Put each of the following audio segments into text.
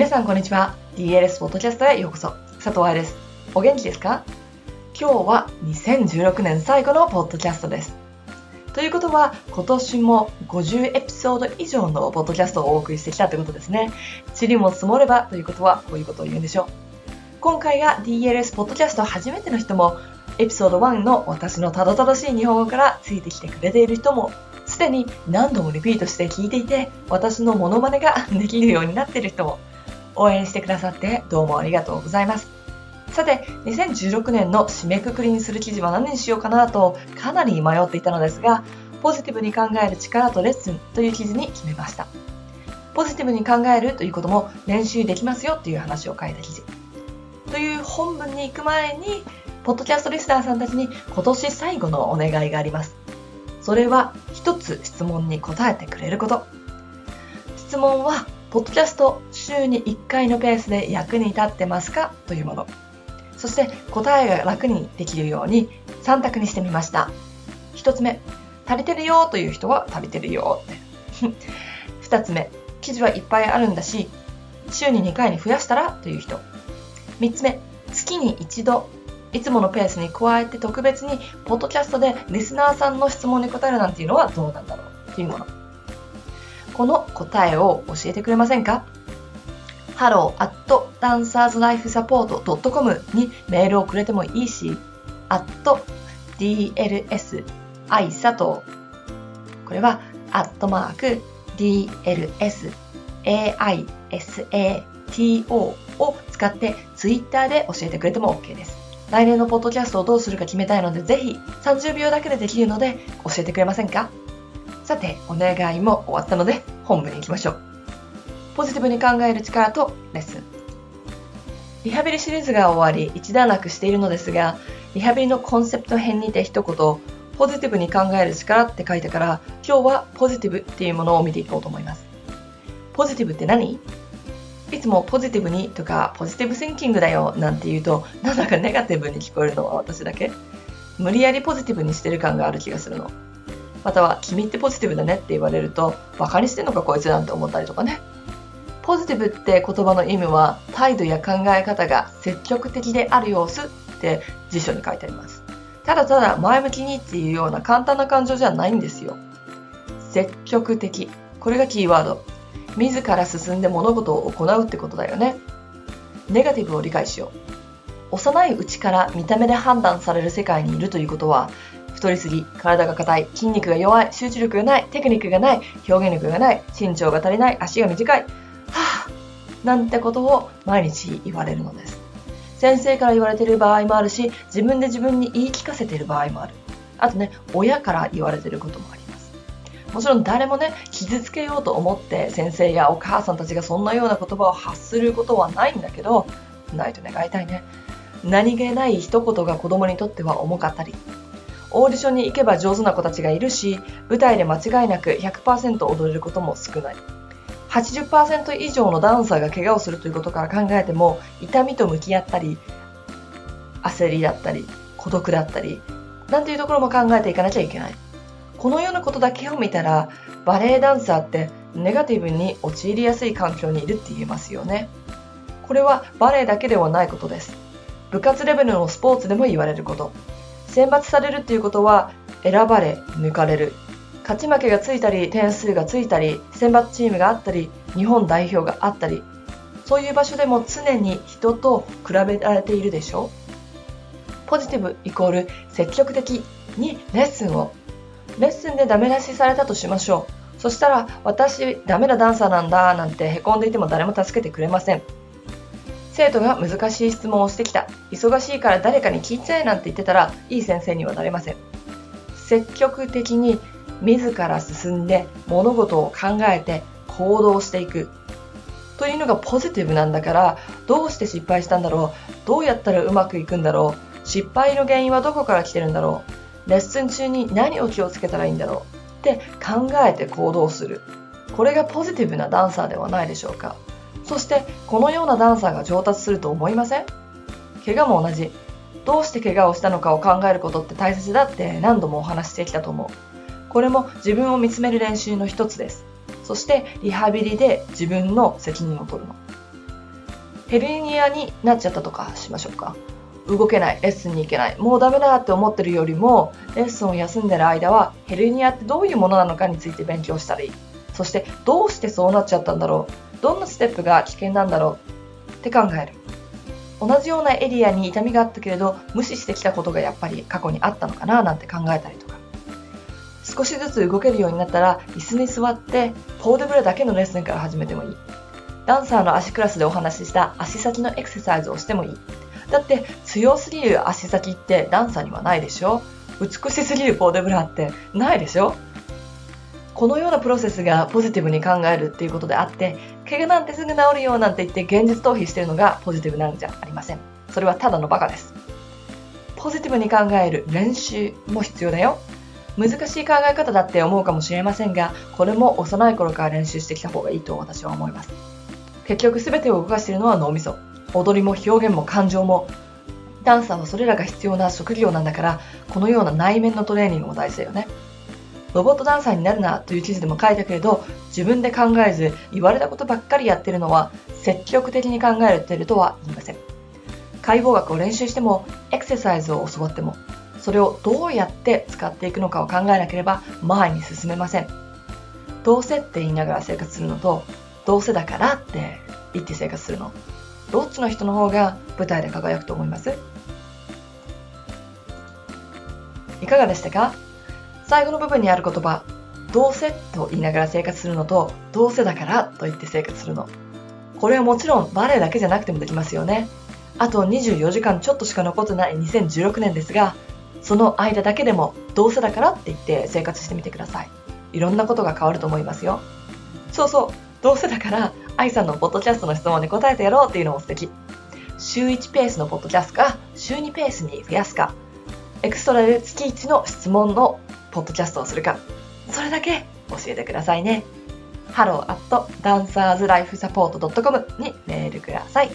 皆さんこんにちは。DLS ポッドキャストへようこそ。佐藤愛です。お元気ですか？今日は2016年最後のポッドキャストです。ということは今年も50エピソード以上のポッドキャストをお送りしてきたということですね。塵も積もればということはこういうことを言うんでしょう。今回が DLS ポッドキャスト初めての人もエピソード1の私のたどたどしい日本語からついてきてくれている人もすでに何度もリピートして聞いていて私のモノマネができるようになっている人も応援してくださってどうもありがとうございます。さて2016年の締めくくりにする記事は何にしようかなとかなり迷っていたのですがポジティブに考える力とレッスンという記事に決めました。ポジティブに考えるということも練習できますよという話を書いた記事。という本文に行く前にポッドキャストリスナーさんたちに今年最後のお願いがあります。それは一つ質問に答えてくれること。質問は、ポッドキャスト週に1回のペースで役に立ってますか？というもの。そして答えが楽にできるように3択にしてみました。1つ目、足りてるよという人は足りてるよって。2つ目、記事はいっぱいあるんだし、週に2回に増やしたらという人。3つ目、月に1度いつものペースに加えて特別にポッドキャストでリスナーさんの質問に答えるなんていうのはどうなんだろうっていうもの。この答えを教えてくれませんか？hello.dancerslifesupport.com にメールをくれてもいいし、at dls 愛佐藤。これは、アットマーク dls aisato を使ってツイッターで教えてくれても OK です。来年のポッドキャストをどうするか決めたいので、ぜひ30秒だけでできるので教えてくれませんか？さて、お願いも終わったので本部に行きましょう。ポジティブに考える力とレッスン。リハビリシリーズが終わり一段落しているのですが、リハビリのコンセプト編にて一言、ポジティブに考える力って書いてから、今日はポジティブっていうものを見ていこうと思います。ポジティブって何？いつもポジティブにとかポジティブシンキングだよなんて言うとなんだかネガティブに聞こえるのは私だけ？無理やりポジティブにしてる感がある気がするのまたは君ってポジティブだねって言われるとバカにしてんのかこいつなんて思ったりとかねポジティブって言葉の意味は態度や考え方が積極的である様子って辞書に書いてありますただただ前向きにっていうような簡単な感情じゃないんですよ積極的これがキーワード自ら進んで物事を行うってことだよね。ネガティブを理解しよう。幼いうちから見た目で判断される世界にいるということは、太りすぎ、体が硬い、筋肉が弱い、集中力がない、テクニックがない、表現力がない、身長が足りない、足が短い、なんてことを毎日言われるのです。先生から言われている場合もあるし、自分で自分に言い聞かせている場合もある。あとね、親から言われていることもありますもちろん誰もね傷つけようと思って先生やお母さんたちがそんなような言葉を発することはないんだけどないと願いたいね何気ない一言が子供にとっては重かったりオーディションに行けば上手な子たちがいるし舞台で間違いなく100%踊れることも少ない80%以上のダンサーが怪我をするということから考えても痛みと向き合ったり焦りだったり孤独だったりなんていうところも考えていかなきゃいけない。このようなことだけを見たらバレエダンサーってネガティブに陥りやすい環境にいるって言えますよね。これはバレエだけではないことです。部活レベルのスポーツでも言われること。選抜されるっていうことは選ばれ抜かれる。勝ち負けがついたり点数がついたり選抜チームがあったり日本代表があったりそういう場所でも常に人と比べられているでしょポジティブイコール積極的にレッスンをレッスンでダメ出しされたとしましょう。そしたら、私、ダメなダンサーなんだ、なんて凹んでいても誰も助けてくれません。生徒が難しい質問をしてきた。忙しいから誰かに聞いちゃえなんて言ってたら、いい先生にはなれません。積極的に自ら進んで物事を考えて行動していく。というのがポジティブなんだから、どうして失敗したんだろう？どうやったらうまくいくんだろう？失敗の原因はどこから来てるんだろう？レッスン中に何を気をつけたらいいんだろう？って考えて行動する。これがポジティブなダンサーではないでしょうか。そしてこのようなダンサーが上達すると思いません？怪我も同じ。どうして怪我をしたのかを考えることって大切だって何度もお話ししてきたと思う。これも自分を見つめる練習の一つですそしてリハビリで自分の責任を取るのヘルニアになっちゃったとかしましょうか。動けない、レッスンに行けない、もうダメだって思ってるよりも、レッスンを休んでる間はヘルニアってどういうものなのかについて勉強したらいい。そしてどうしてそうなっちゃったんだろう。どんなステップが危険なんだろうって考える。同じようなエリアに痛みがあったけれど無視してきたことがやっぱり過去にあったのかななんて考えたりとか少しずつ動けるようになったら椅子に座ってポールブラだけのレッスンから始めてもいい。ダンサーの足クラスでお話しした足先のエクササイズをしてもいい。だって強すぎる足先ってダンサーにはないでしょ？美しすぎるポールブラってないでしょ？このようなプロセスがポジティブに考えるっていうことであって怪我なんてすぐ治るよなんて言って現実逃避してるのがポジティブなんじゃありません。それはただのバカです。ポジティブに考える練習も必要だよ。難しい考え方だって思うかもしれませんがこれも幼い頃から練習してきた方がいいと私は思います。結局全てを動かしているのは脳みそ。踊りも表現も感情も。ダンサーはそれらが必要な職業なんだからこのような内面のトレーニングも大事だよね。ロボットダンサーになるなという記事でも書いたけれど自分で考えず言われたことばっかりやってるのは積極的に考えているとは言いません。解剖学を練習してもエクササイズを教わってもそれをどうやって使っていくのかを考えなければ前に進めませんどうせって言いながら生活するのとどうせだからって言って生活するのどっちの人の方が舞台で輝くと思います？いかがでしたか？最後の部分にある言葉、どうせと言いながら生活するのと、どうせだからと言って生活するの。これはもちろんバレエだけじゃなくてもできますよね。あと24時間ちょっとしか残ってない2016年ですが、その間だけでもどうせだからって言って生活してみてください。いろんなことが変わると思いますよ。そうそう、どうせだから、愛さんのポッドキャストの質問に答えてやろうっていうのも素敵。週1ペースのポッドキャストか、週2ペースに増やすか、エクストラで月1の質問のポッドキャストをするか、それだけ教えてくださいね。hello at dancerslifesupport.com にメールください。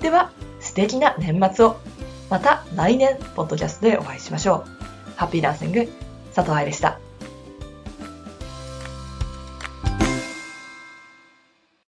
では、素敵な年末を。また来年、ポッドキャストでお会いしましょう。ハッピーダンシング、佐藤愛でした。